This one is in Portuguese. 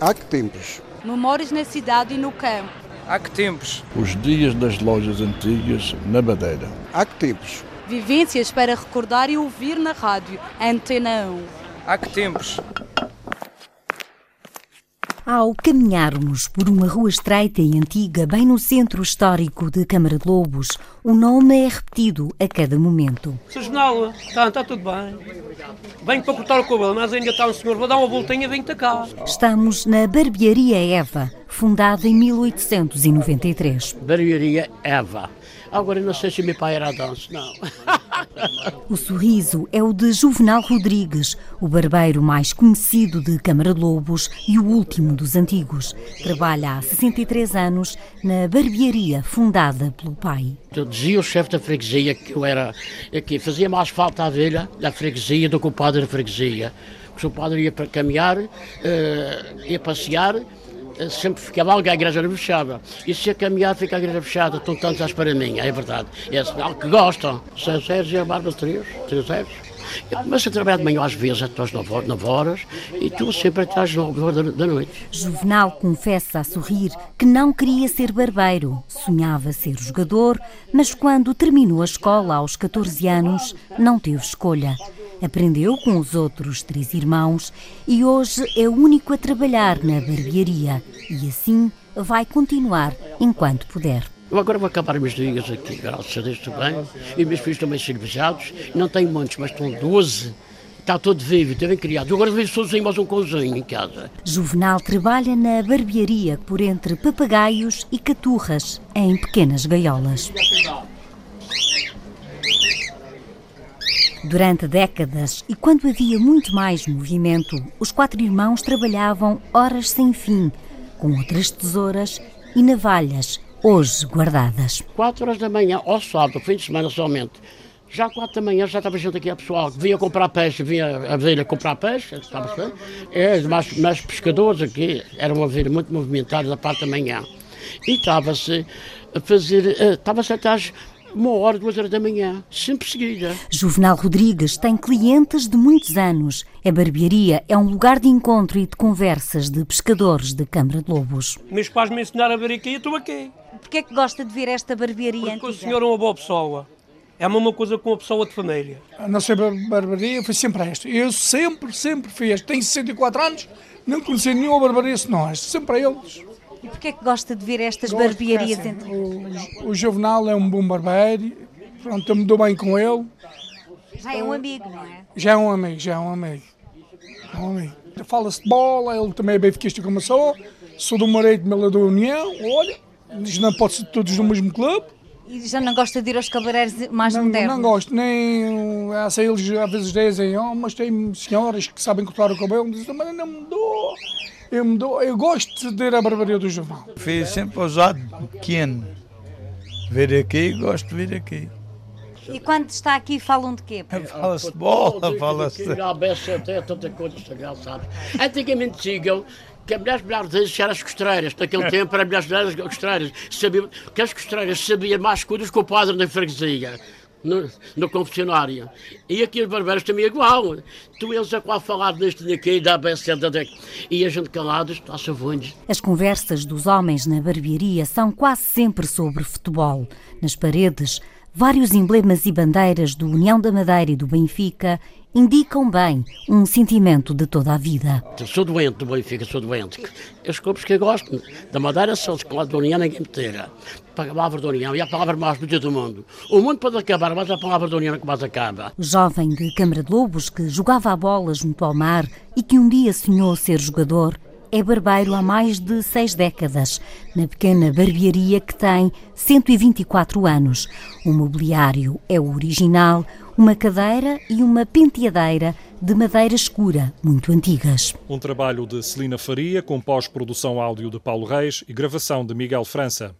Há que tempos? Memórias na cidade e no campo. Há que tempos? Os dias das lojas antigas na Madeira. Há que tempos? Vivências para recordar e ouvir na rádio. Antena 1. Há que tempos? Ao caminharmos por uma rua estreita e antiga, bem no centro histórico de Câmara de Lobos, o nome é repetido a cada momento. Sr. Jornal, está, está tudo bem. Venho para cortar o cabelo, mas ainda está um senhor. Vou dar uma voltinha venho-te cá. Estamos na Barbearia Eva, fundada em 1893. Barbearia Eva. Agora não sei se meu pai era dança, não. O sorriso é o de Juvenal Rodrigues, o barbeiro mais conhecido de Câmara de Lobos e o último dos antigos. Trabalha há 63 anos na barbearia fundada pelo pai. Eu dizia o chefe da freguesia que eu era que fazia mais falta à velha da freguesia do que o padre da freguesia. Porque o padre ia para caminhar, uh, ia passear sempre ficava alguém, a igreja fechada. E se a caminhar fica a igreja fechada, estão tantos à espera minha, é verdade. É sinal que gostam. São Sérgio e a Bárbara Três, Três Sérgio. Eu trabalho de manhã às vezes até às 9 horas e tu sempre até às 9 horas da noite. Juvenal confessa a sorrir que não queria ser barbeiro. Sonhava ser jogador, mas quando terminou a escola aos 14 anos, não teve escolha. Aprendeu com os outros três irmãos e hoje é o único a trabalhar na barbearia e assim vai continuar enquanto puder. Eu agora vou acabar meus dias aqui, graças a Deus também. E meus filhos também cervejados. Não tenho muitos, mas estão 12. Está todo vivo, também criado. Eu agora vejo sozinho, mas um cozinho em casa. Juvenal trabalha na barbearia por entre papagaios e caturras, em pequenas gaiolas. Durante décadas e quando havia muito mais movimento, os quatro irmãos trabalhavam horas sem fim, com outras tesouras e navalhas, hoje guardadas. Quatro horas da manhã, ao sábado, fim de semana somente. Já quatro da manhã já estava junto aqui a pessoal que vinha comprar peixe, vinha a velha comprar peixe, estava é, mais, mais pescadores aqui, era uma velha muito movimentada da parte da manhã. E estava-se a fazer, eh, estava-se até às uma hora, duas horas da manhã, sempre seguida. Juvenal Rodrigues tem clientes de muitos anos. A barbearia é um lugar de encontro e de conversas de pescadores de Câmara de Lobos. Meus pais me ensinaram a ver aqui e estou aqui. Porquê é que gosta de ver esta barbearia Porque o senhor é uma boa pessoa. É a mesma coisa com uma pessoa de família. A nossa barbearia foi sempre esta. Eu sempre, sempre fiz. Tenho 64 anos, não conheci nenhuma barbearia senão esta. Sempre a eles. E porquê é que gosta de ver estas Gosto barbearias? Assim, entre... o, o Juvenal é um bom barbeiro, pronto, eu me dou bem com ele. Já é um amigo, não é? Já é um amigo, já é um amigo. É um amigo. Fala-se de bola, ele também é bem fiquista como eu sou. Sou do Moreito, Mela da União, olha, diz não pode ser todos no mesmo clube. E já não gosta de ir aos cabeleireiros mais não, modernos? Não gosto, nem. Essa eles às vezes dizem, oh, mas tem senhoras que sabem cortar o cabelo, dizem, mas não me dou. Eu, me dou, eu gosto de ir à barbearia do Jornal. Fui sempre ousado, pequeno. Vir aqui, gosto de vir aqui. E quando está aqui falam de quê? Fala-se de bola, fala-se... até tanta coisa, sabes? Antigamente digam que as mulheres melhores eram as costreiras. Naquele tempo eram as mulheres costreiras. Sabia, que as costreiras sabiam mais coisas que o padre da freguesia no, no confessionário. E aqui os barbeiros também é igual. Tu eles a qual falar deste daqui, da becenda daqui. E a gente calado está-se avonde. As conversas dos homens na barbearia são quase sempre sobre futebol. Nas paredes, vários emblemas e bandeiras do União da Madeira e do Benfica indicam bem um sentimento de toda a vida. Sou doente do Benfica, sou doente. Os clubes que eu gosto da Madeira são os que da União ninguém me tira. A palavra da União e a palavra mais bonita do mundo. O mundo pode acabar, mas a palavra da União é que mais acaba. Jovem de Câmara de Lobos que jogava a bola junto ao mar e que um dia sonhou ser jogador é barbeiro há mais de seis décadas, na pequena barbearia que tem 124 anos. O mobiliário é o original, uma cadeira e uma penteadeira de madeira escura, muito antigas. Um trabalho de Celina Faria, com pós-produção áudio de Paulo Reis e gravação de Miguel França.